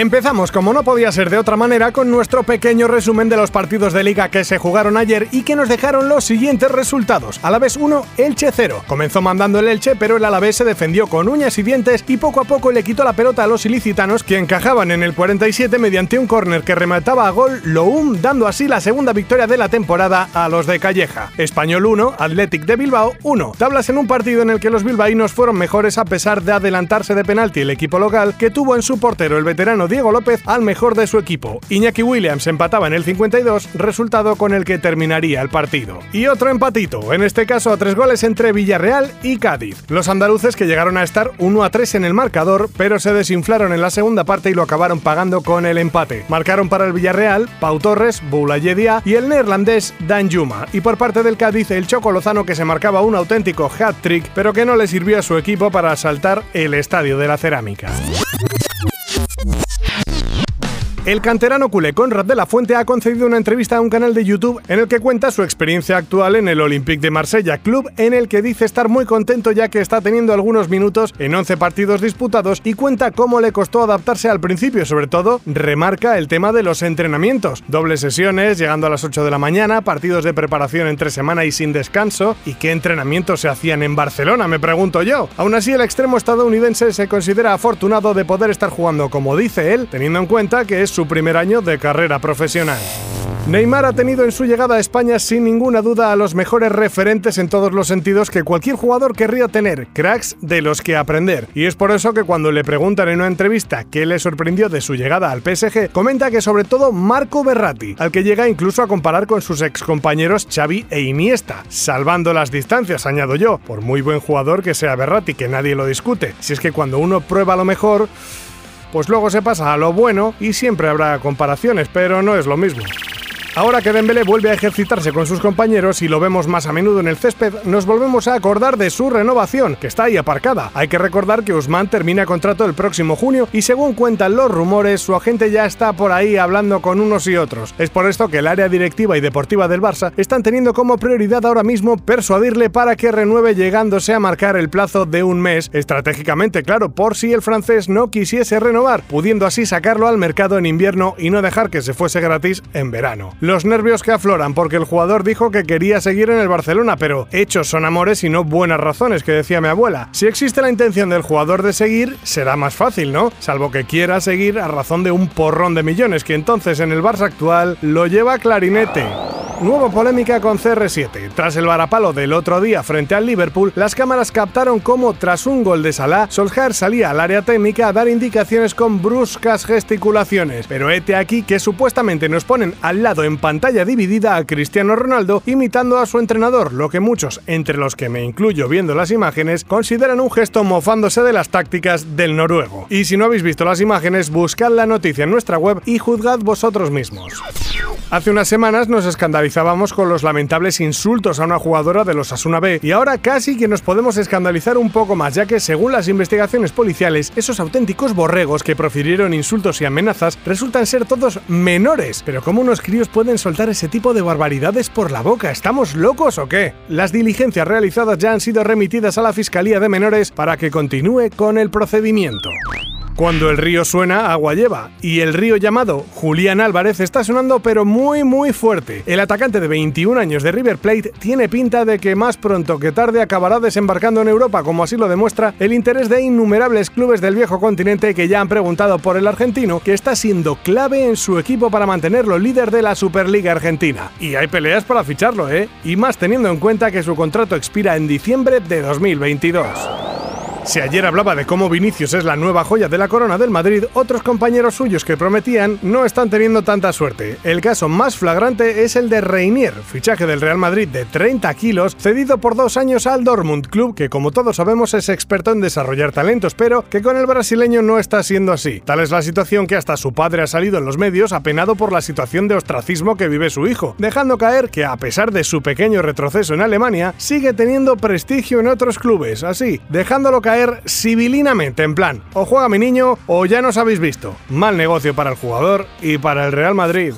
Empezamos, como no podía ser de otra manera, con nuestro pequeño resumen de los partidos de liga que se jugaron ayer y que nos dejaron los siguientes resultados. Alavés 1, Elche 0. Comenzó mandando el Elche, pero el Alavés se defendió con uñas y dientes y poco a poco le quitó la pelota a los ilicitanos que encajaban en el 47 mediante un córner que remataba a gol Loum, dando así la segunda victoria de la temporada a los de Calleja. Español 1, Athletic de Bilbao 1. Tablas en un partido en el que los bilbaínos fueron mejores a pesar de adelantarse de penalti el equipo local que tuvo en su portero el veterano Diego López al mejor de su equipo. Iñaki Williams empataba en el 52, resultado con el que terminaría el partido. Y otro empatito, en este caso a tres goles entre Villarreal y Cádiz. Los andaluces que llegaron a estar 1 a 3 en el marcador, pero se desinflaron en la segunda parte y lo acabaron pagando con el empate. Marcaron para el Villarreal Pau Torres, Boulayedia y el neerlandés Dan Juma. Y por parte del Cádiz el Choco Lozano que se marcaba un auténtico hat-trick, pero que no le sirvió a su equipo para asaltar el Estadio de la Cerámica. El canterano culé Conrad de la Fuente ha concedido una entrevista a un canal de YouTube en el que cuenta su experiencia actual en el Olympique de Marsella, club en el que dice estar muy contento ya que está teniendo algunos minutos en 11 partidos disputados y cuenta cómo le costó adaptarse al principio, sobre todo remarca el tema de los entrenamientos, dobles sesiones, llegando a las 8 de la mañana, partidos de preparación entre semana y sin descanso, y qué entrenamientos se hacían en Barcelona, me pregunto yo. Aún así, el extremo estadounidense se considera afortunado de poder estar jugando como dice él, teniendo en cuenta que es su primer año de carrera profesional. Neymar ha tenido en su llegada a España sin ninguna duda a los mejores referentes en todos los sentidos que cualquier jugador querría tener, cracks de los que aprender. Y es por eso que cuando le preguntan en una entrevista qué le sorprendió de su llegada al PSG, comenta que sobre todo Marco Berratti, al que llega incluso a comparar con sus excompañeros Xavi e Iniesta, salvando las distancias, añado yo, por muy buen jugador que sea Berratti, que nadie lo discute. Si es que cuando uno prueba lo mejor pues luego se pasa a lo bueno y siempre habrá comparaciones, pero no es lo mismo. Ahora que Dembélé vuelve a ejercitarse con sus compañeros y lo vemos más a menudo en el césped, nos volvemos a acordar de su renovación, que está ahí aparcada. Hay que recordar que Usman termina contrato el próximo junio y según cuentan los rumores, su agente ya está por ahí hablando con unos y otros. Es por esto que el área directiva y deportiva del Barça están teniendo como prioridad ahora mismo persuadirle para que renueve llegándose a marcar el plazo de un mes, estratégicamente claro, por si el francés no quisiese renovar, pudiendo así sacarlo al mercado en invierno y no dejar que se fuese gratis en verano. Los nervios que afloran porque el jugador dijo que quería seguir en el Barcelona, pero hechos son amores y no buenas razones, que decía mi abuela. Si existe la intención del jugador de seguir, será más fácil, ¿no? Salvo que quiera seguir a razón de un porrón de millones, que entonces en el Barça actual lo lleva clarinete. Nueva polémica con CR7. Tras el varapalo del otro día frente al Liverpool, las cámaras captaron cómo, tras un gol de Salah, Solskjaer salía al área técnica a dar indicaciones con bruscas gesticulaciones. Pero este aquí que supuestamente nos ponen al lado en pantalla dividida a Cristiano Ronaldo imitando a su entrenador, lo que muchos, entre los que me incluyo viendo las imágenes, consideran un gesto mofándose de las tácticas del noruego. Y si no habéis visto las imágenes, buscad la noticia en nuestra web y juzgad vosotros mismos. Hace unas semanas nos escandalizábamos con los lamentables insultos a una jugadora de los Asuna B y ahora casi que nos podemos escandalizar un poco más, ya que según las investigaciones policiales, esos auténticos borregos que profirieron insultos y amenazas resultan ser todos menores. Pero ¿cómo unos críos pueden soltar ese tipo de barbaridades por la boca? ¿Estamos locos o qué? Las diligencias realizadas ya han sido remitidas a la Fiscalía de Menores para que continúe con el procedimiento. Cuando el río suena, agua lleva. Y el río llamado Julián Álvarez está sonando pero muy muy fuerte. El atacante de 21 años de River Plate tiene pinta de que más pronto que tarde acabará desembarcando en Europa, como así lo demuestra el interés de innumerables clubes del viejo continente que ya han preguntado por el argentino, que está siendo clave en su equipo para mantenerlo líder de la Superliga Argentina. Y hay peleas para ficharlo, ¿eh? Y más teniendo en cuenta que su contrato expira en diciembre de 2022. Si ayer hablaba de cómo Vinicius es la nueva joya de la corona del Madrid, otros compañeros suyos que prometían no están teniendo tanta suerte. El caso más flagrante es el de Reinier, fichaje del Real Madrid de 30 kilos, cedido por dos años al Dortmund Club, que como todos sabemos es experto en desarrollar talentos, pero que con el brasileño no está siendo así. Tal es la situación que hasta su padre ha salido en los medios apenado por la situación de ostracismo que vive su hijo, dejando caer que a pesar de su pequeño retroceso en Alemania, sigue teniendo prestigio en otros clubes, así, dejándolo caer caer sibilinamente en plan, o juega mi niño o ya nos habéis visto. Mal negocio para el jugador y para el Real Madrid.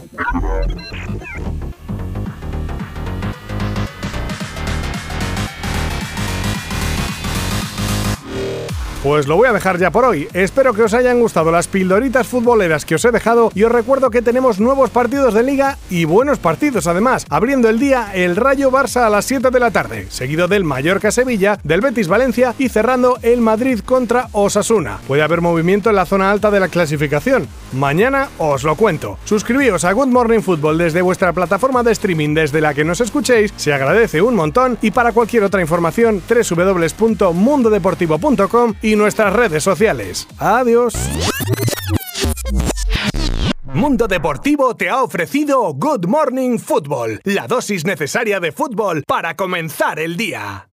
Pues lo voy a dejar ya por hoy. Espero que os hayan gustado las pildoritas futboleras que os he dejado y os recuerdo que tenemos nuevos partidos de liga y buenos partidos además. Abriendo el día el Rayo Barça a las 7 de la tarde, seguido del Mallorca Sevilla, del Betis Valencia y cerrando el Madrid contra Osasuna. Puede haber movimiento en la zona alta de la clasificación. Mañana os lo cuento. Suscribíos a Good Morning Football desde vuestra plataforma de streaming desde la que nos escuchéis, se agradece un montón y para cualquier otra información www.mundodeportivo.com nuestras redes sociales. Adiós. Mundo Deportivo te ha ofrecido Good Morning Football, la dosis necesaria de fútbol para comenzar el día.